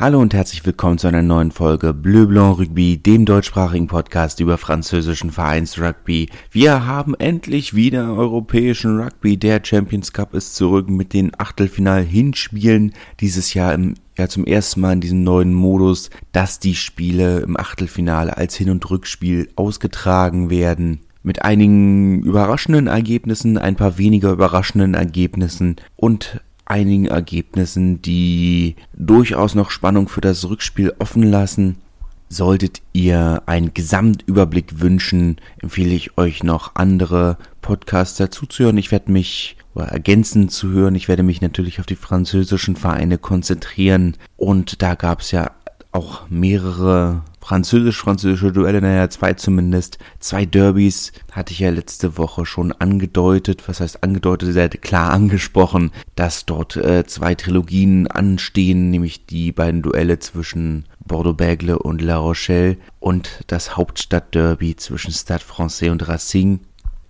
Hallo und herzlich willkommen zu einer neuen Folge Bleu Blanc Rugby, dem deutschsprachigen Podcast über französischen Vereinsrugby. Wir haben endlich wieder europäischen Rugby. Der Champions Cup ist zurück mit den Achtelfinal-Hinspielen dieses Jahr im ja zum ersten Mal in diesem neuen Modus, dass die Spiele im Achtelfinale als Hin- und Rückspiel ausgetragen werden. Mit einigen überraschenden Ergebnissen, ein paar weniger überraschenden Ergebnissen und einigen Ergebnissen, die durchaus noch Spannung für das Rückspiel offen lassen. Solltet ihr einen Gesamtüberblick wünschen, empfehle ich euch noch andere Podcasts dazuzuhören. Ich werde mich oder ergänzend zu hören. Ich werde mich natürlich auf die französischen Vereine konzentrieren. Und da gab es ja auch mehrere französisch-französische Duelle, naja, zwei zumindest. Zwei Derbys hatte ich ja letzte Woche schon angedeutet, was heißt angedeutet, sehr klar angesprochen, dass dort äh, zwei Trilogien anstehen, nämlich die beiden Duelle zwischen Bordeaux-Bègle und La Rochelle und das Hauptstadtderby zwischen Stade Francais und Racing.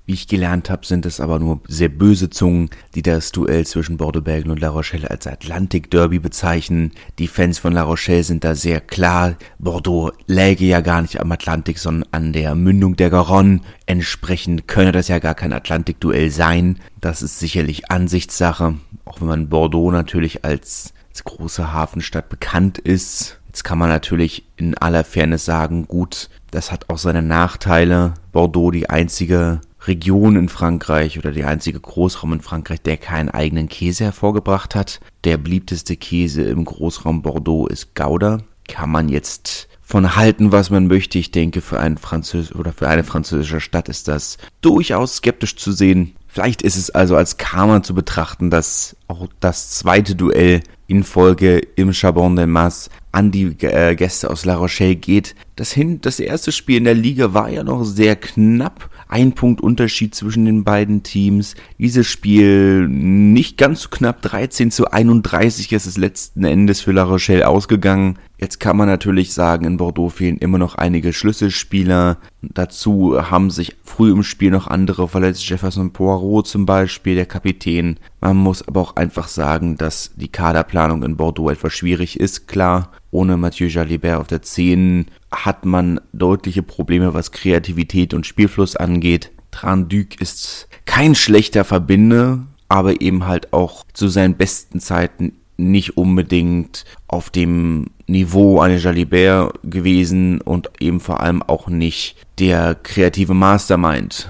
Wie ich gelernt habe, sind es aber nur sehr böse Zungen, die das Duell zwischen Bordeaux-Bègles und La Rochelle als Atlantik-Derby bezeichnen. Die Fans von La Rochelle sind da sehr klar. Bordeaux läge ja gar nicht am Atlantik, sondern an der Mündung der Garonne. Entsprechend könne das ja gar kein Atlantik-Duell sein. Das ist sicherlich Ansichtssache, auch wenn man Bordeaux natürlich als, als große Hafenstadt bekannt ist. Jetzt kann man natürlich in aller Fairness sagen, gut, das hat auch seine Nachteile. Bordeaux die einzige Region in Frankreich oder der einzige Großraum in Frankreich, der keinen eigenen Käse hervorgebracht hat. Der beliebteste Käse im Großraum Bordeaux ist Gouda. Kann man jetzt von halten, was man möchte. Ich denke, für einen Französ oder für eine französische Stadt ist das durchaus skeptisch zu sehen. Vielleicht ist es also als Karma zu betrachten, dass auch das zweite Duell in Folge im Chabon de Mas an die äh, Gäste aus La Rochelle geht. Das, hin, das erste Spiel in der Liga war ja noch sehr knapp ein Punkt Unterschied zwischen den beiden Teams. Dieses Spiel nicht ganz so knapp, 13 zu 31 ist es letzten Endes für La Rochelle ausgegangen. Jetzt kann man natürlich sagen, in Bordeaux fehlen immer noch einige Schlüsselspieler. Dazu haben sich früh im Spiel noch andere verletzt. Jefferson Poirot zum Beispiel, der Kapitän. Man muss aber auch einfach sagen, dass die Kaderplanung in Bordeaux etwas schwierig ist. Klar, ohne Mathieu Jalibert auf der 10 hat man deutliche Probleme, was Kreativität und Spielfluss angeht. Tranduc ist kein schlechter Verbinde, aber eben halt auch zu seinen besten Zeiten nicht unbedingt auf dem Niveau eines Jalibert gewesen und eben vor allem auch nicht der kreative Mastermind,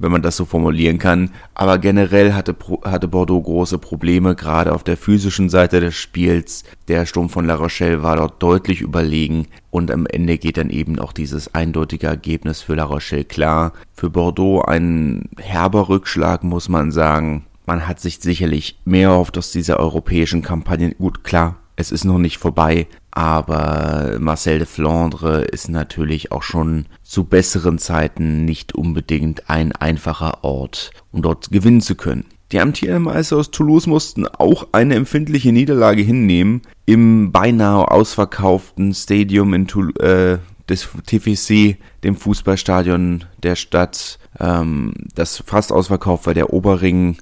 wenn man das so formulieren kann. Aber generell hatte, hatte Bordeaux große Probleme, gerade auf der physischen Seite des Spiels. Der Sturm von La Rochelle war dort deutlich überlegen und am Ende geht dann eben auch dieses eindeutige Ergebnis für La Rochelle klar. Für Bordeaux ein herber Rückschlag, muss man sagen. Man hat sich sicherlich mehr erhofft aus dieser europäischen Kampagne. Gut, klar, es ist noch nicht vorbei, aber Marcel de Flandre ist natürlich auch schon zu besseren Zeiten nicht unbedingt ein einfacher Ort, um dort gewinnen zu können. Die amtierenden Meister aus Toulouse mussten auch eine empfindliche Niederlage hinnehmen im beinahe ausverkauften Stadium in Toul äh, des TFC, dem Fußballstadion der Stadt, ähm, das fast ausverkauft war. Der Oberring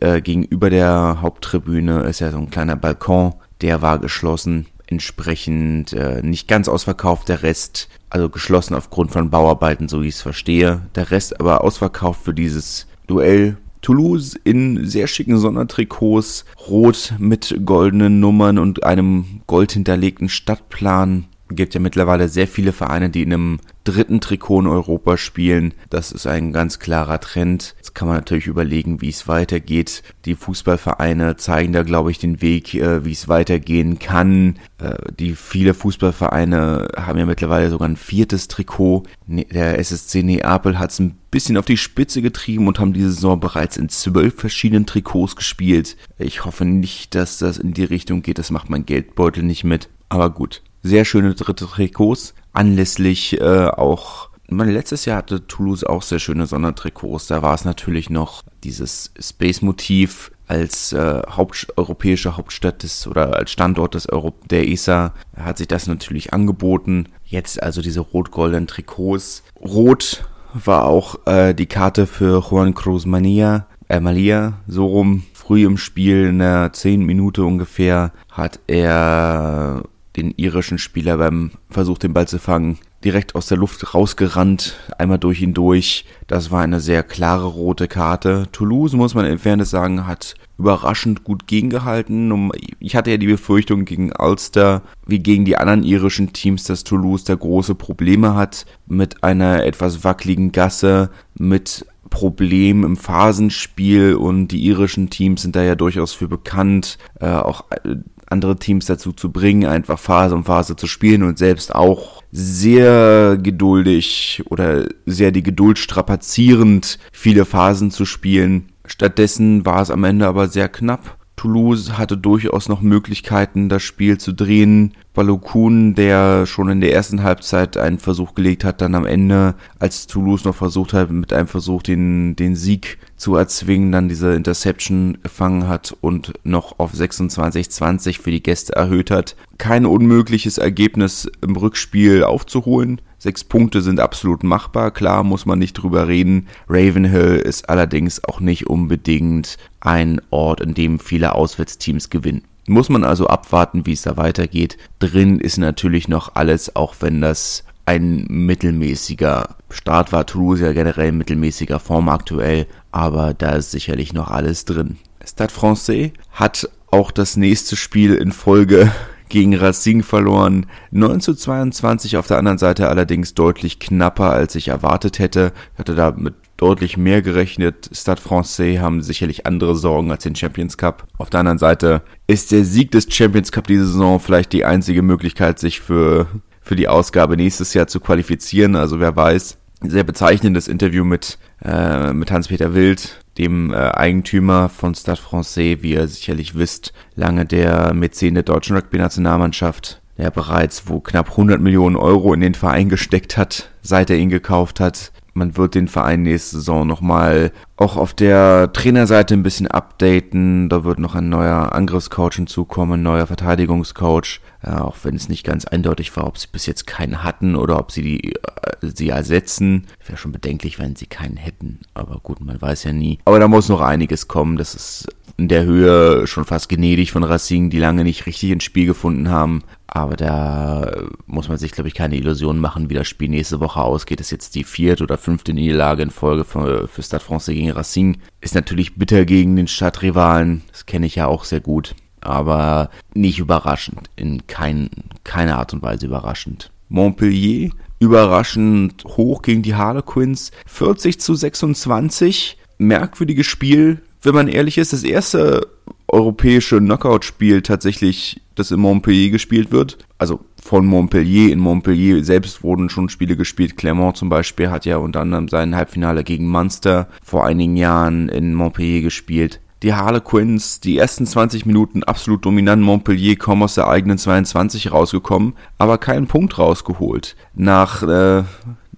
äh, gegenüber der Haupttribüne ist ja so ein kleiner Balkon, der war geschlossen, entsprechend äh, nicht ganz ausverkauft, der Rest, also geschlossen aufgrund von Bauarbeiten, so wie ich es verstehe, der Rest aber ausverkauft für dieses Duell. Toulouse in sehr schicken Sondertrikots, rot mit goldenen Nummern und einem goldhinterlegten Stadtplan gibt ja mittlerweile sehr viele Vereine, die in einem dritten Trikot in Europa spielen. Das ist ein ganz klarer Trend. Jetzt kann man natürlich überlegen, wie es weitergeht. Die Fußballvereine zeigen da, glaube ich, den Weg, äh, wie es weitergehen kann. Äh, die viele Fußballvereine haben ja mittlerweile sogar ein viertes Trikot. Ne, der SSC Neapel hat es ein bisschen auf die Spitze getrieben und haben diese Saison bereits in zwölf verschiedenen Trikots gespielt. Ich hoffe nicht, dass das in die Richtung geht. Das macht mein Geldbeutel nicht mit. Aber gut, sehr schöne dritte Trikots. Anlässlich äh, auch, mein letztes Jahr hatte Toulouse auch sehr schöne Sondertrikots. Da war es natürlich noch dieses Space-Motiv als äh, Haupt, europäische Hauptstadt des oder als Standort des Euro der ESA hat sich das natürlich angeboten. Jetzt also diese rot-goldenen Trikots. Rot war auch äh, die Karte für Juan Cruz Mania, äh, Malia, so rum. Früh im Spiel, in der 10 Minute ungefähr, hat er den irischen Spieler beim Versuch, den Ball zu fangen, direkt aus der Luft rausgerannt, einmal durch ihn durch. Das war eine sehr klare rote Karte. Toulouse, muss man in Fairness sagen, hat überraschend gut gegengehalten. Ich hatte ja die Befürchtung gegen Ulster, wie gegen die anderen irischen Teams, dass Toulouse da große Probleme hat mit einer etwas wackeligen Gasse, mit Problemen im Phasenspiel und die irischen Teams sind da ja durchaus für bekannt, äh, auch äh, andere Teams dazu zu bringen, einfach Phase um Phase zu spielen und selbst auch sehr geduldig oder sehr die Geduld strapazierend viele Phasen zu spielen. Stattdessen war es am Ende aber sehr knapp. Toulouse hatte durchaus noch Möglichkeiten, das Spiel zu drehen. Balokun, der schon in der ersten Halbzeit einen Versuch gelegt hat, dann am Ende, als Toulouse noch versucht hat, mit einem Versuch den, den Sieg zu erzwingen, dann diese Interception gefangen hat und noch auf 26-20 für die Gäste erhöht hat. Kein unmögliches Ergebnis im Rückspiel aufzuholen. Sechs Punkte sind absolut machbar, klar muss man nicht drüber reden. Ravenhill ist allerdings auch nicht unbedingt ein Ort, in dem viele Auswärtsteams gewinnen. Muss man also abwarten, wie es da weitergeht. Drin ist natürlich noch alles, auch wenn das ein mittelmäßiger Start war. Toulouse ja generell mittelmäßiger Form aktuell, aber da ist sicherlich noch alles drin. Stade Francais hat auch das nächste Spiel in Folge gegen Racing verloren. 9 zu 22 auf der anderen Seite allerdings deutlich knapper, als ich erwartet hätte. Ich hatte da mit deutlich mehr gerechnet. Stade Francais haben sicherlich andere Sorgen als den Champions Cup. Auf der anderen Seite ist der Sieg des Champions Cup diese Saison vielleicht die einzige Möglichkeit, sich für, für die Ausgabe nächstes Jahr zu qualifizieren. Also wer weiß. Sehr bezeichnendes Interview mit, äh, mit Hans-Peter Wild, dem äh, Eigentümer von Stade Francais, wie ihr sicherlich wisst, lange der Mäzen der deutschen Rugby-Nationalmannschaft, der bereits wo knapp 100 Millionen Euro in den Verein gesteckt hat, seit er ihn gekauft hat. Man wird den Verein nächste Saison nochmal auch auf der Trainerseite ein bisschen updaten. Da wird noch ein neuer Angriffscoach hinzukommen, ein neuer Verteidigungscoach. Äh, auch wenn es nicht ganz eindeutig war, ob sie bis jetzt keinen hatten oder ob sie die, äh, sie ersetzen. Wäre schon bedenklich, wenn sie keinen hätten. Aber gut, man weiß ja nie. Aber da muss noch einiges kommen. Das ist in der Höhe schon fast gnädig von Racing, die lange nicht richtig ins Spiel gefunden haben. Aber da muss man sich, glaube ich, keine Illusionen machen, wie das Spiel nächste Woche ausgeht. Ist jetzt die vierte oder fünfte Niederlage in Folge für, für Stade Francais gegen Racing. Ist natürlich bitter gegen den Stadtrivalen. Das kenne ich ja auch sehr gut. Aber nicht überraschend. In kein, keiner Art und Weise überraschend. Montpellier überraschend hoch gegen die Harlequins. 40 zu 26. Merkwürdiges Spiel wenn man ehrlich ist, das erste europäische Knockout-Spiel tatsächlich, das in Montpellier gespielt wird. Also von Montpellier. In Montpellier selbst wurden schon Spiele gespielt. Clermont zum Beispiel hat ja unter anderem sein Halbfinale gegen Munster vor einigen Jahren in Montpellier gespielt. Die Harlequins, die ersten 20 Minuten absolut dominant. Montpellier kaum aus der eigenen 22 rausgekommen, aber keinen Punkt rausgeholt. Nach äh,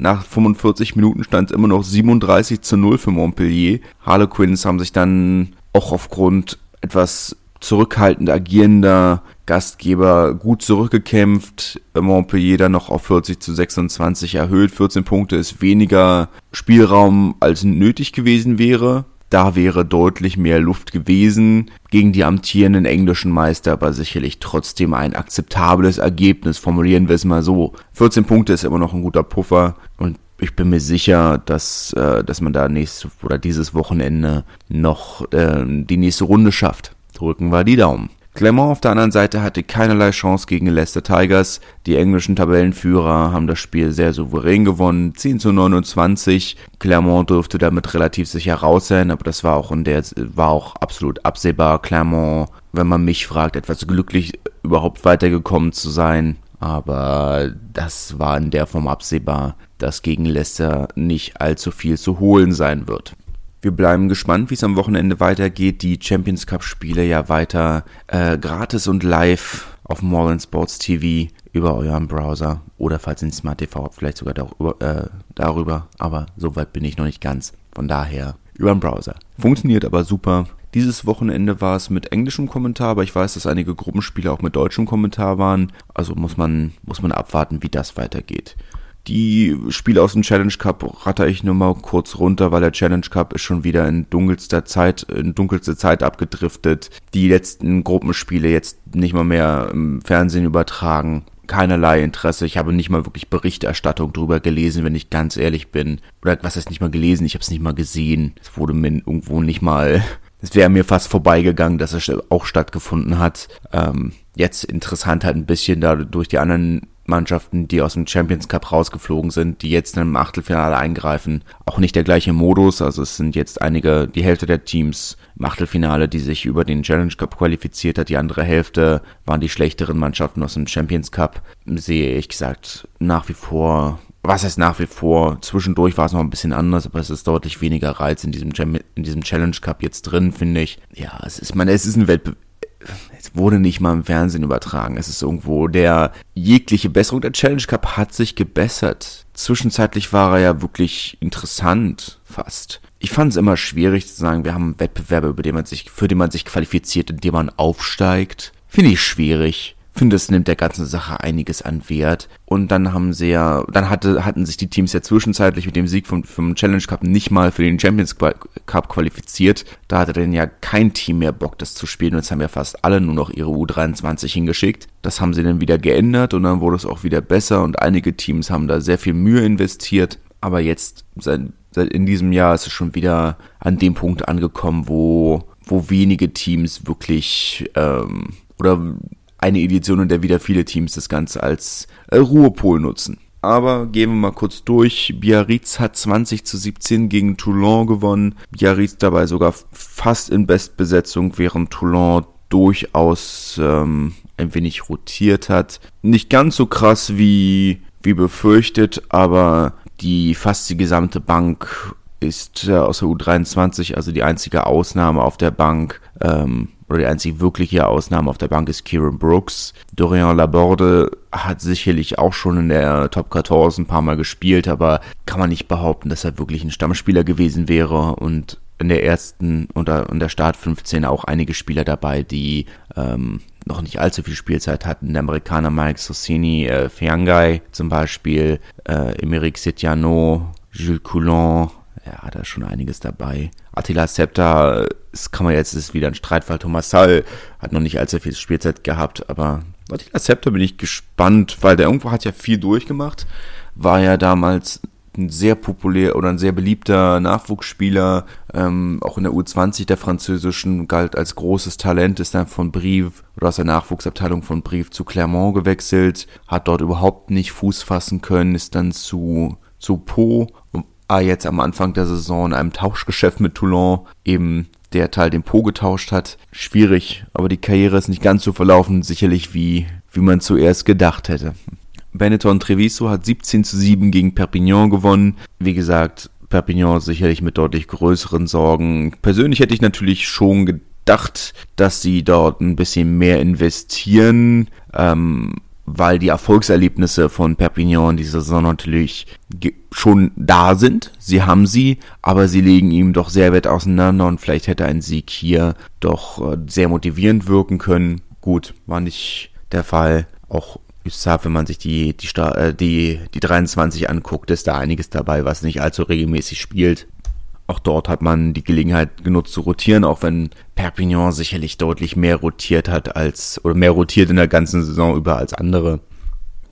nach 45 Minuten stand es immer noch 37 zu 0 für Montpellier. Harlequins haben sich dann auch aufgrund etwas zurückhaltend agierender Gastgeber gut zurückgekämpft. Montpellier dann noch auf 40 zu 26 erhöht. 14 Punkte ist weniger Spielraum als nötig gewesen wäre. Da wäre deutlich mehr Luft gewesen gegen die amtierenden englischen Meister, aber sicherlich trotzdem ein akzeptables Ergebnis, formulieren wir es mal so. 14 Punkte ist immer noch ein guter Puffer und ich bin mir sicher, dass, äh, dass man da nächstes oder dieses Wochenende noch äh, die nächste Runde schafft. Drücken wir die Daumen. Clermont auf der anderen Seite hatte keinerlei Chance gegen Leicester Tigers. Die englischen Tabellenführer haben das Spiel sehr souverän gewonnen, 10 zu 29. Clermont dürfte damit relativ sicher raus sein, aber das war auch in der war auch absolut absehbar. Clermont, wenn man mich fragt, etwas glücklich überhaupt weitergekommen zu sein, aber das war in der Form absehbar, dass gegen Leicester nicht allzu viel zu holen sein wird. Wir bleiben gespannt, wie es am Wochenende weitergeht. Die Champions Cup Spiele ja weiter äh, gratis und live auf Morgan Sports TV über euren Browser oder falls ein Smart TV habt, vielleicht sogar darüber, äh, darüber. Aber so weit bin ich noch nicht ganz. Von daher über den Browser. Funktioniert aber super. Dieses Wochenende war es mit englischem Kommentar, aber ich weiß, dass einige Gruppenspiele auch mit deutschem Kommentar waren. Also muss man, muss man abwarten, wie das weitergeht. Die Spiele aus dem Challenge Cup ratter ich nur mal kurz runter, weil der Challenge Cup ist schon wieder in dunkelster Zeit, in dunkelste Zeit abgedriftet. Die letzten Gruppenspiele jetzt nicht mal mehr im Fernsehen übertragen. Keinerlei Interesse. Ich habe nicht mal wirklich Berichterstattung drüber gelesen, wenn ich ganz ehrlich bin. Oder was heißt nicht mal gelesen? Ich habe es nicht mal gesehen. Es wurde mir irgendwo nicht mal es wäre mir fast vorbeigegangen, dass es auch stattgefunden hat. Ähm, jetzt interessant halt ein bisschen da durch die anderen Mannschaften, die aus dem Champions Cup rausgeflogen sind, die jetzt im Achtelfinale eingreifen. Auch nicht der gleiche Modus, also es sind jetzt einige, die Hälfte der Teams im Achtelfinale, die sich über den Challenge Cup qualifiziert hat. Die andere Hälfte waren die schlechteren Mannschaften aus dem Champions Cup. Sehe ich gesagt nach wie vor was heißt nach wie vor? Zwischendurch war es noch ein bisschen anders, aber es ist deutlich weniger Reiz in diesem, in diesem Challenge Cup jetzt drin, finde ich. Ja, es ist, man, es ist ein Wettbewerb es wurde nicht mal im Fernsehen übertragen. Es ist irgendwo der jegliche Besserung. Der Challenge Cup hat sich gebessert. Zwischenzeitlich war er ja wirklich interessant, fast. Ich fand es immer schwierig zu sagen, wir haben Wettbewerbe, über den man sich, für den man sich qualifiziert, indem man aufsteigt. Finde ich schwierig finde, es nimmt der ganzen Sache einiges an Wert. Und dann haben sie ja, dann hatte, hatten sich die Teams ja zwischenzeitlich mit dem Sieg vom, vom Challenge Cup nicht mal für den Champions Cup qualifiziert. Da hatte dann ja kein Team mehr Bock, das zu spielen. Und jetzt haben ja fast alle nur noch ihre U23 hingeschickt. Das haben sie dann wieder geändert und dann wurde es auch wieder besser und einige Teams haben da sehr viel Mühe investiert. Aber jetzt, seit, seit in diesem Jahr ist es schon wieder an dem Punkt angekommen, wo, wo wenige Teams wirklich, ähm, oder eine Edition, in der wieder viele Teams das Ganze als äh, Ruhepol nutzen. Aber gehen wir mal kurz durch. Biarritz hat 20 zu 17 gegen Toulon gewonnen. Biarritz dabei sogar fast in Bestbesetzung, während Toulon durchaus ähm, ein wenig rotiert hat. Nicht ganz so krass wie, wie befürchtet, aber die fast die gesamte Bank ist äh, aus der U23, also die einzige Ausnahme auf der Bank. Ähm, oder die einzige wirkliche Ausnahme auf der Bank ist Kieran Brooks. Dorian Laborde hat sicherlich auch schon in der Top 14 ein paar Mal gespielt, aber kann man nicht behaupten, dass er wirklich ein Stammspieler gewesen wäre und in der ersten in der Start 15 auch einige Spieler dabei, die ähm, noch nicht allzu viel Spielzeit hatten. Der Amerikaner Mike Sossini, äh, Fiangai zum Beispiel, äh, Emeric Setiano, Jules Coulon, ja, da ist schon einiges dabei. Attila Scepter, das kann man jetzt, ist wieder ein Streitfall. Thomas Sall hat noch nicht allzu viel Spielzeit gehabt, aber Attila Scepter bin ich gespannt, weil der irgendwo hat ja viel durchgemacht. War ja damals ein sehr populär oder ein sehr beliebter Nachwuchsspieler, ähm, auch in der U20 der französischen, galt als großes Talent, ist dann von Brive oder aus der Nachwuchsabteilung von Brive zu Clermont gewechselt, hat dort überhaupt nicht Fuß fassen können, ist dann zu, zu Po jetzt am Anfang der Saison in einem Tauschgeschäft mit Toulon eben der Teil den Po getauscht hat. Schwierig, aber die Karriere ist nicht ganz so verlaufen, sicherlich wie, wie man zuerst gedacht hätte. Benetton Treviso hat 17 zu 7 gegen Perpignan gewonnen. Wie gesagt, Perpignan sicherlich mit deutlich größeren Sorgen. Persönlich hätte ich natürlich schon gedacht, dass sie dort ein bisschen mehr investieren. Ähm, weil die Erfolgserlebnisse von Perpignan in dieser Saison natürlich schon da sind. Sie haben sie, aber sie legen ihm doch sehr weit auseinander und vielleicht hätte ein Sieg hier doch äh, sehr motivierend wirken können. Gut, war nicht der Fall. Auch Üssab, wenn man sich die, die, äh, die, die 23 anguckt, ist da einiges dabei, was nicht allzu regelmäßig spielt. Auch dort hat man die Gelegenheit genutzt zu rotieren, auch wenn Perpignan sicherlich deutlich mehr rotiert hat als, oder mehr rotiert in der ganzen Saison über als andere.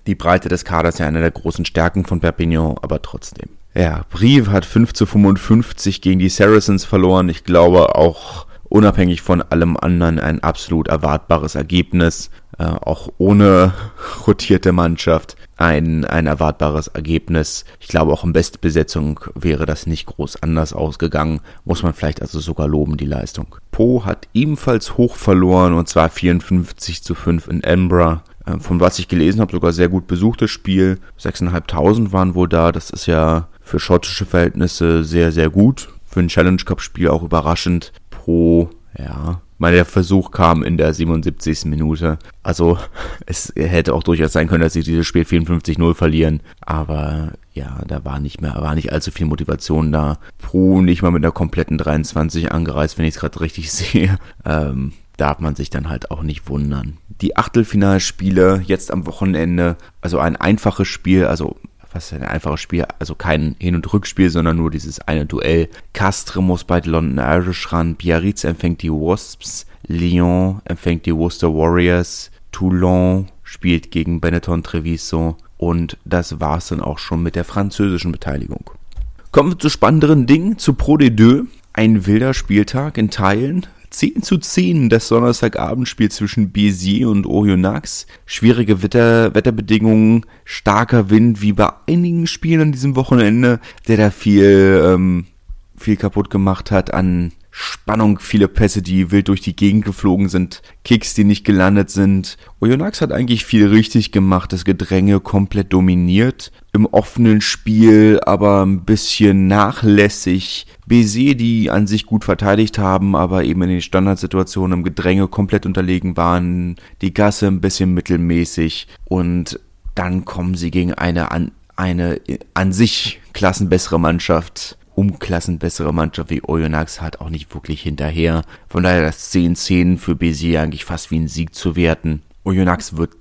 Die Breite des Kaders ist ja eine der großen Stärken von Perpignan, aber trotzdem. Ja, Brive hat 5 zu 55 gegen die Saracens verloren. Ich glaube auch unabhängig von allem anderen ein absolut erwartbares Ergebnis. Äh, auch ohne rotierte Mannschaft ein, ein erwartbares Ergebnis. Ich glaube, auch in Bestbesetzung wäre das nicht groß anders ausgegangen. Muss man vielleicht also sogar loben, die Leistung. Po hat ebenfalls hoch verloren und zwar 54 zu 5 in Embra. Äh, von was ich gelesen habe, sogar sehr gut besuchtes Spiel. 6.500 waren wohl da. Das ist ja für schottische Verhältnisse sehr, sehr gut. Für ein Challenge Cup Spiel auch überraschend. Pro, ja, meine, der Versuch kam in der 77. Minute. Also, es hätte auch durchaus sein können, dass sie dieses Spiel 54-0 verlieren. Aber ja, da war nicht mehr, war nicht allzu viel Motivation da. Pro nicht mal mit einer kompletten 23 angereist, wenn ich es gerade richtig sehe. Ähm, darf man sich dann halt auch nicht wundern. Die Achtelfinalspiele jetzt am Wochenende, also ein einfaches Spiel, also was ein einfaches Spiel, also kein Hin- und Rückspiel, sondern nur dieses eine Duell. Castre muss bei London Irish ran, Biarritz empfängt die Wasps, Lyon empfängt die Worcester Warriors, Toulon spielt gegen Benetton Treviso und das war's dann auch schon mit der französischen Beteiligung. Kommen wir zu spannenderen Dingen, zu Pro de Deux. Ein wilder Spieltag in Teilen. 10 zu 10 das Donnerstagabendspiel zwischen Béziers und Oyonnax. Schwierige Wetter, Wetterbedingungen, starker Wind, wie bei einigen Spielen an diesem Wochenende, der da viel, ähm, viel kaputt gemacht hat an Spannung, viele Pässe, die wild durch die Gegend geflogen sind, Kicks, die nicht gelandet sind. Oyonnax hat eigentlich viel richtig gemacht, das Gedränge komplett dominiert. Im offenen Spiel aber ein bisschen nachlässig. Bézier, die an sich gut verteidigt haben, aber eben in den Standardsituationen im Gedränge komplett unterlegen waren. Die Gasse ein bisschen mittelmäßig. Und dann kommen sie gegen eine an, eine an sich klassenbessere Mannschaft Umklassen bessere Mannschaft wie Oyonnax hat auch nicht wirklich hinterher. Von daher das 10-10 für Bézier eigentlich fast wie ein Sieg zu werten. Oyonnax wird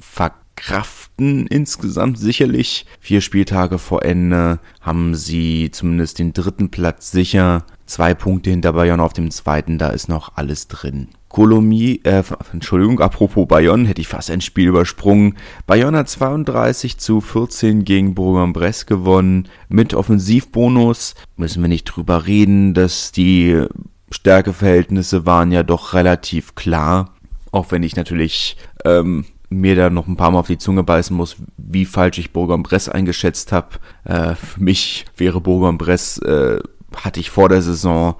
verkraften insgesamt sicherlich. Vier Spieltage vor Ende haben sie zumindest den dritten Platz sicher. Zwei Punkte hinter Bayern auf dem zweiten, da ist noch alles drin. Colomiers, äh, Entschuldigung, apropos Bayonne, hätte ich fast ein Spiel übersprungen. Bayonne hat 32 zu 14 gegen Bourg-en-Bresse gewonnen. Mit Offensivbonus müssen wir nicht drüber reden, dass die Stärkeverhältnisse waren ja doch relativ klar. Auch wenn ich natürlich ähm, mir da noch ein paar Mal auf die Zunge beißen muss, wie falsch ich Bourg-en-Bresse eingeschätzt habe. Äh, für mich wäre Bourg-en-Bresse äh, hatte ich vor der Saison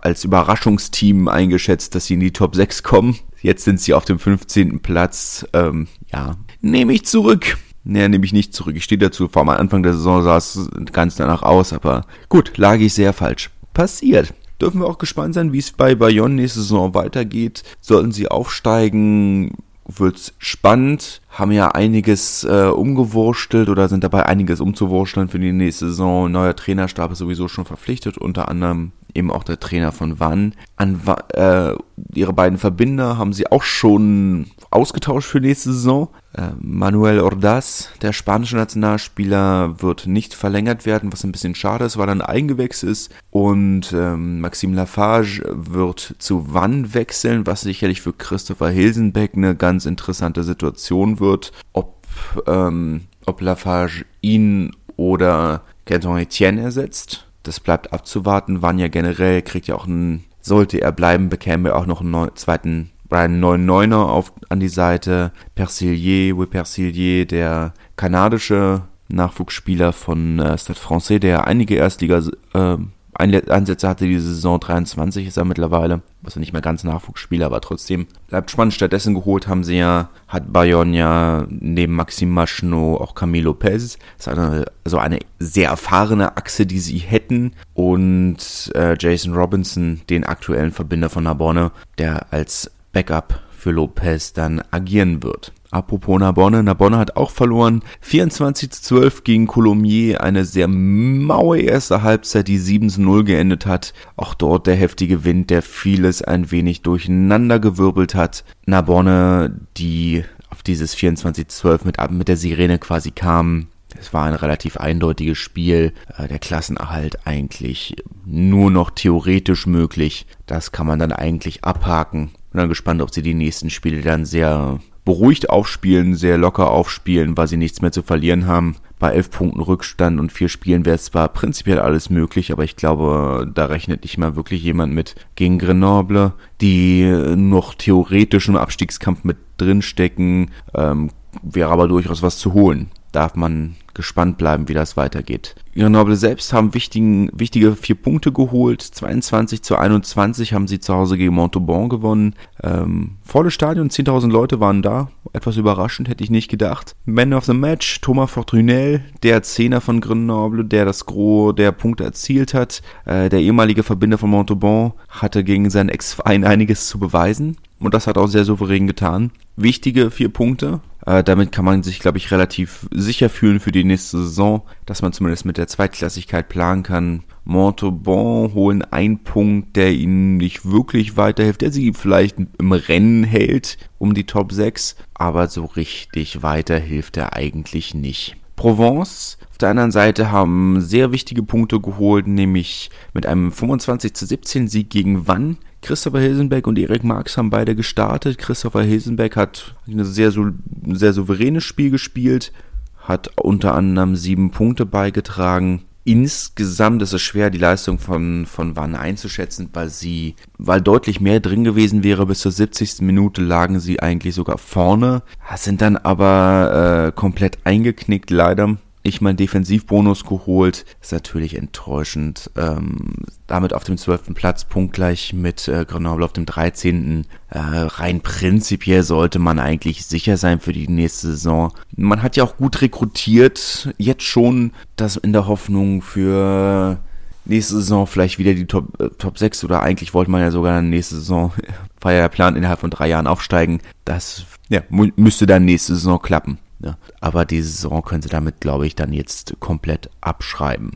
als Überraschungsteam eingeschätzt, dass sie in die Top 6 kommen. Jetzt sind sie auf dem 15. Platz. Ähm, ja, nehme ich zurück. Nee, nehme ich nicht zurück. Ich stehe dazu. Vor am Anfang der Saison sah es ganz danach aus, aber gut, lag ich sehr falsch. Passiert. Dürfen wir auch gespannt sein, wie es bei Bayonne nächste Saison weitergeht. Sollten sie aufsteigen, wird's spannend. Haben ja einiges äh, umgewurstelt oder sind dabei einiges umzuwursteln für die nächste Saison. Neuer Trainerstab ist sowieso schon verpflichtet, unter anderem eben auch der Trainer von Wann. An äh, ihre beiden Verbinder haben sie auch schon ausgetauscht für nächste Saison. Äh, Manuel Ordaz, der spanische Nationalspieler, wird nicht verlängert werden, was ein bisschen schade ist, weil er ein Eigengewächs ist. Und ähm, Maxime Lafage wird zu Wann wechseln, was sicherlich für Christopher Hilsenbeck eine ganz interessante Situation wird. Ob, ähm, ob Lafage ihn oder Canton Etienne ersetzt, das bleibt abzuwarten. Wann ja generell kriegt ja auch einen, sollte er bleiben, bekäme er auch noch einen zweiten einen neuen Neuner auf, an die Seite. Persillier, Will Persillier, der kanadische Nachwuchsspieler von äh, Stade Francais, der einige Erstliga äh, Einsätze hatte diese Saison 23 ist er mittlerweile, was er nicht mehr ganz Nachwuchsspieler, aber trotzdem bleibt spannend. Stattdessen geholt haben sie ja, hat Bayonne ja neben Maxim Maschno auch Camilo Lopez. Das ist eine, also eine sehr erfahrene Achse, die sie hätten. Und äh, Jason Robinson, den aktuellen Verbinder von Narbonne, der als Backup für Lopez dann agieren wird. Apropos Narbonne, Narbonne hat auch verloren. 24 zu 12 gegen Colomiers, eine sehr maue erste Halbzeit, die 7 zu 0 geendet hat. Auch dort der heftige Wind, der vieles ein wenig durcheinander gewirbelt hat. Narbonne, die auf dieses 24 zu 12 mit, mit der Sirene quasi kam. Es war ein relativ eindeutiges Spiel. Äh, der Klassenerhalt eigentlich nur noch theoretisch möglich. Das kann man dann eigentlich abhaken. Bin dann gespannt, ob sie die nächsten Spiele dann sehr beruhigt aufspielen, sehr locker aufspielen, weil sie nichts mehr zu verlieren haben. Bei elf Punkten Rückstand und vier Spielen wäre zwar prinzipiell alles möglich, aber ich glaube, da rechnet nicht mal wirklich jemand mit gegen Grenoble, die noch theoretisch im Abstiegskampf mit drinstecken, ähm, wäre aber durchaus was zu holen darf man gespannt bleiben, wie das weitergeht. Grenoble selbst haben wichtigen, wichtige vier Punkte geholt. 22 zu 21 haben sie zu Hause gegen Montauban gewonnen. Ähm, volles Stadion, 10.000 Leute waren da. Etwas überraschend, hätte ich nicht gedacht. Man of the Match, Thomas Fortunel, der Zehner von Grenoble, der das Gros der Punkte erzielt hat. Äh, der ehemalige Verbinder von Montauban hatte gegen seinen Ex-Verein einiges zu beweisen. Und das hat auch sehr souverän getan. Wichtige vier Punkte, äh, damit kann man sich, glaube ich, relativ sicher fühlen für die nächste Saison, dass man zumindest mit der Zweitklassigkeit planen kann. Montauban holen einen Punkt, der ihnen nicht wirklich weiterhilft, der sie vielleicht im Rennen hält um die Top 6, aber so richtig weiterhilft er eigentlich nicht. Provence auf der anderen Seite haben sehr wichtige Punkte geholt, nämlich mit einem 25 zu 17 Sieg gegen Wann. Christopher Hilsenbeck und Erik Marx haben beide gestartet. Christopher Hilsenbeck hat ein sehr, sehr souveränes Spiel gespielt, hat unter anderem sieben Punkte beigetragen insgesamt ist es schwer, die Leistung von, von Wann einzuschätzen, weil sie, weil deutlich mehr drin gewesen wäre. Bis zur 70. Minute lagen sie eigentlich sogar vorne, sind dann aber äh, komplett eingeknickt, leider ich meinen Defensivbonus geholt. Ist natürlich enttäuschend. Ähm, damit auf dem 12. Platz punktgleich mit äh, Grenoble auf dem 13. Äh, rein prinzipiell sollte man eigentlich sicher sein für die nächste Saison. Man hat ja auch gut rekrutiert. Jetzt schon das in der Hoffnung für nächste Saison vielleicht wieder die Top, äh, Top 6 oder eigentlich wollte man ja sogar nächste Saison, war ja der Plan, innerhalb von drei Jahren aufsteigen. Das ja, müsste dann nächste Saison klappen. Ja. Aber die Saison können sie damit, glaube ich, dann jetzt komplett abschreiben.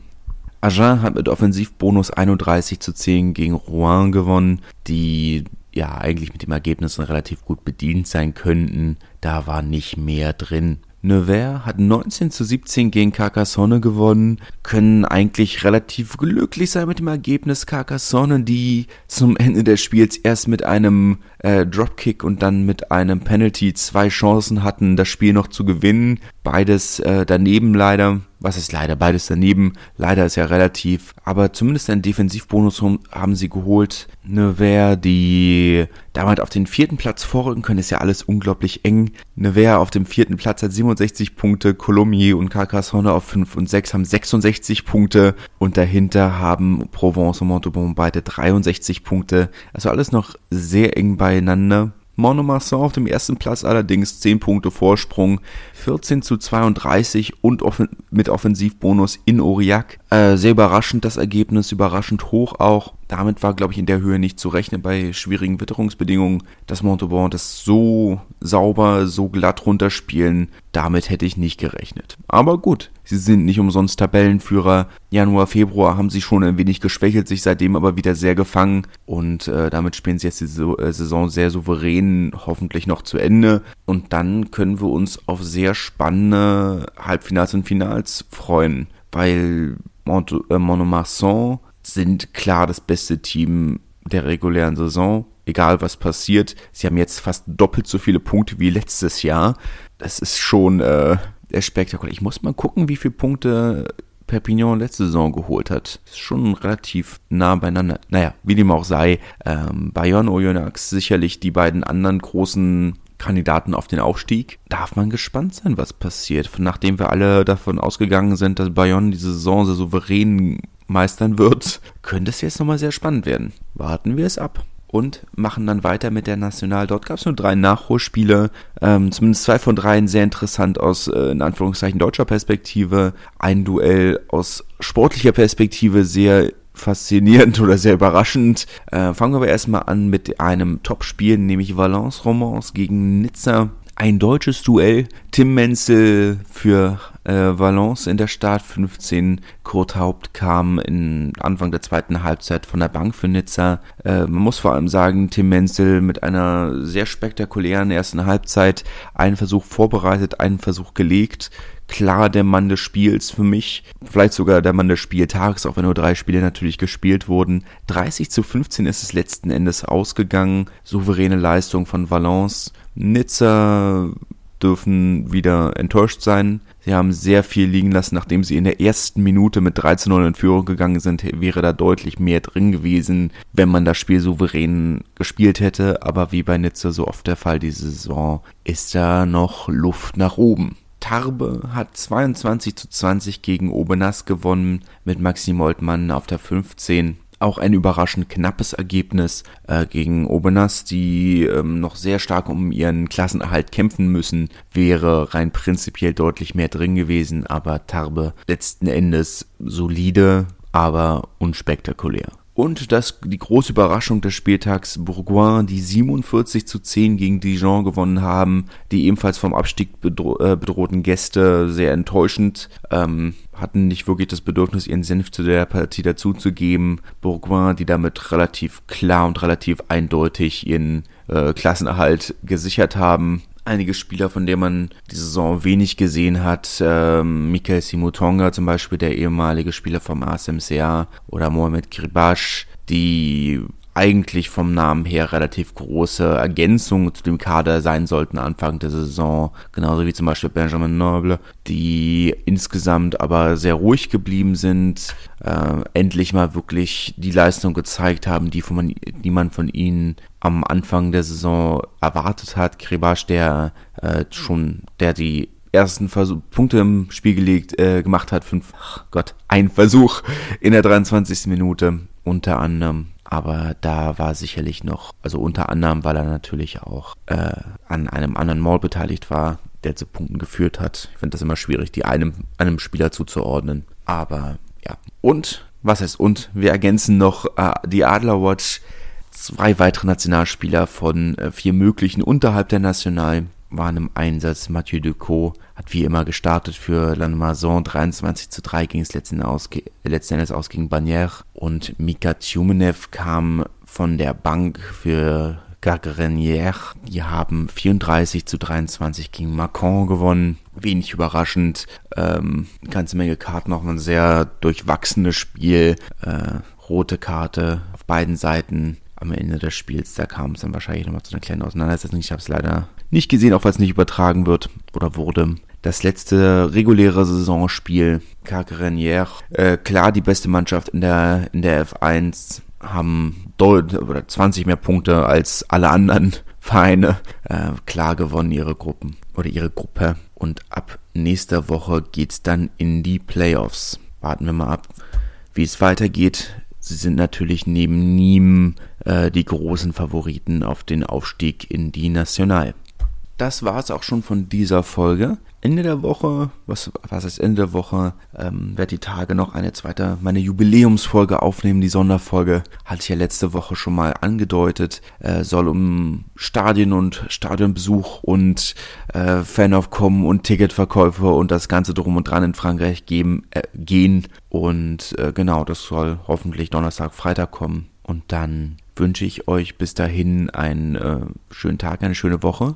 Agen hat mit Offensivbonus 31 zu 10 gegen Rouen gewonnen, die ja eigentlich mit dem Ergebnis relativ gut bedient sein könnten. Da war nicht mehr drin. Nevers hat 19 zu 17 gegen Carcassonne gewonnen, können eigentlich relativ glücklich sein mit dem Ergebnis. Carcassonne, die zum Ende des Spiels erst mit einem äh, Dropkick und dann mit einem Penalty zwei Chancen hatten, das Spiel noch zu gewinnen. Beides äh, daneben leider. Was ist leider? Beides daneben. Leider ist ja relativ. Aber zumindest einen Defensivbonus haben sie geholt. Nevers, die damit auf den vierten Platz vorrücken können, ist ja alles unglaublich eng. Nevers auf dem vierten Platz hat 67 Punkte. Colomiers und Carcassonne auf 5 und 6 haben 66 Punkte. Und dahinter haben Provence und Montauban beide 63 Punkte. Also alles noch sehr eng beieinander. Monomasson auf dem ersten Platz allerdings 10 Punkte Vorsprung, 14 zu 32 und offen mit Offensivbonus in Aurillac. Äh, sehr überraschend das Ergebnis, überraschend hoch auch. Damit war, glaube ich, in der Höhe nicht zu rechnen bei schwierigen Witterungsbedingungen, dass Montauban das so sauber, so glatt runterspielen. Damit hätte ich nicht gerechnet. Aber gut, sie sind nicht umsonst Tabellenführer. Januar, Februar haben sie schon ein wenig geschwächelt, sich seitdem aber wieder sehr gefangen. Und äh, damit spielen sie jetzt die äh, Saison sehr souverän, hoffentlich noch zu Ende. Und dann können wir uns auf sehr spannende Halbfinals und Finals freuen, weil Mont äh, sind klar das beste Team der regulären Saison. Egal was passiert, sie haben jetzt fast doppelt so viele Punkte wie letztes Jahr. Das ist schon äh, spektakulär. Ich muss mal gucken, wie viele Punkte Perpignan letzte Saison geholt hat. Ist schon relativ nah beieinander. Naja, wie dem auch sei, ähm, Bayern, Oyonnax sicherlich die beiden anderen großen Kandidaten auf den Aufstieg. Darf man gespannt sein, was passiert. Nachdem wir alle davon ausgegangen sind, dass Bayern diese Saison sehr souverän meistern wird, könnte es jetzt nochmal sehr spannend werden. Warten wir es ab. Und machen dann weiter mit der National. Dort gab es nur drei Nachholspiele, ähm, zumindest zwei von dreien sehr interessant aus, äh, in Anführungszeichen, deutscher Perspektive. Ein Duell aus sportlicher Perspektive sehr faszinierend oder sehr überraschend. Äh, fangen wir aber erstmal an mit einem Topspiel, nämlich Valence Romance gegen Nizza. Ein deutsches Duell. Tim Menzel für äh, Valence in der Start 15. Kurt Haupt kam in Anfang der zweiten Halbzeit von der Bank für Nizza. Äh, man muss vor allem sagen, Tim Menzel mit einer sehr spektakulären ersten Halbzeit einen Versuch vorbereitet, einen Versuch gelegt klar der Mann des Spiels für mich. Vielleicht sogar der Mann des Spieltags, auch wenn nur drei Spiele natürlich gespielt wurden. 30 zu 15 ist es letzten Endes ausgegangen. Souveräne Leistung von Valence. Nizza dürfen wieder enttäuscht sein. Sie haben sehr viel liegen lassen, nachdem sie in der ersten Minute mit 13-0 in Führung gegangen sind, wäre da deutlich mehr drin gewesen, wenn man das Spiel souverän gespielt hätte. Aber wie bei Nizza so oft der Fall diese Saison, ist da noch Luft nach oben. Tarbe hat 22 zu 20 gegen Obenas gewonnen mit Maxim Moltmann auf der 15. Auch ein überraschend knappes Ergebnis äh, gegen Obenas, die ähm, noch sehr stark um ihren Klassenerhalt kämpfen müssen, wäre rein prinzipiell deutlich mehr drin gewesen, aber Tarbe letzten Endes solide, aber unspektakulär. Und das, die große Überraschung des Spieltags Bourgoin, die 47 zu 10 gegen Dijon gewonnen haben, die ebenfalls vom Abstieg bedro äh, bedrohten Gäste sehr enttäuschend, ähm, hatten nicht wirklich das Bedürfnis, ihren Senf zu der Partie dazuzugeben. Bourgoin, die damit relativ klar und relativ eindeutig ihren äh, Klassenerhalt gesichert haben, einige Spieler, von denen man die Saison wenig gesehen hat. Ähm, Michael Simutonga zum Beispiel, der ehemalige Spieler vom ASMCA oder Mohamed Kribash, die eigentlich vom Namen her relativ große Ergänzungen zu dem Kader sein sollten Anfang der Saison, genauso wie zum Beispiel Benjamin Noble, die insgesamt aber sehr ruhig geblieben sind, äh, endlich mal wirklich die Leistung gezeigt haben, die, von, die man von ihnen am Anfang der Saison erwartet hat. Krebasch, der äh, schon, der die ersten Versuch, Punkte im Spiel gelegt, äh, gemacht hat, fünf, ach Gott, ein Versuch in der 23. Minute unter anderem aber da war sicherlich noch, also unter anderem, weil er natürlich auch äh, an einem anderen Maul beteiligt war, der zu Punkten geführt hat. Ich finde das immer schwierig, die einem, einem Spieler zuzuordnen. Aber ja. Und, was heißt und? Wir ergänzen noch äh, die Adlerwatch. Zwei weitere Nationalspieler von äh, vier möglichen unterhalb der National waren im Einsatz. Mathieu Decaux hat wie immer gestartet für Lannemazon. 23 zu 3 ging es letzten, letzten Endes aus gegen Bagnières. Und Mika Tjumenev kam von der Bank für Gargrenière. Die haben 34 zu 23 gegen Macron gewonnen. Wenig überraschend. Ähm, ganze Menge Karten, auch ein sehr durchwachsenes Spiel. Äh, rote Karte auf beiden Seiten am Ende des Spiels. Da kam es dann wahrscheinlich nochmal zu einer kleinen Auseinandersetzung. Ich habe es leider nicht gesehen, auch weil es nicht übertragen wird oder wurde. Das letzte reguläre Saisonspiel, Carcarenière, äh, klar die beste Mannschaft in der, in der F1, haben deutlich oder 20 mehr Punkte als alle anderen Vereine. Äh, klar gewonnen ihre Gruppen oder ihre Gruppe. Und ab nächster Woche geht's dann in die Playoffs. Warten wir mal ab, wie es weitergeht. Sie sind natürlich neben Nîmes äh, die großen Favoriten auf den Aufstieg in die National das war es auch schon von dieser Folge. Ende der Woche, was, was heißt Ende der Woche, ähm, werde die Tage noch eine zweite, meine Jubiläumsfolge aufnehmen. Die Sonderfolge hatte ich ja letzte Woche schon mal angedeutet. Äh, soll um Stadien und Stadionbesuch und äh, Fanaufkommen und Ticketverkäufe und das Ganze drum und dran in Frankreich geben, äh, gehen. Und äh, genau, das soll hoffentlich Donnerstag, Freitag kommen. Und dann wünsche ich euch bis dahin einen äh, schönen Tag, eine schöne Woche.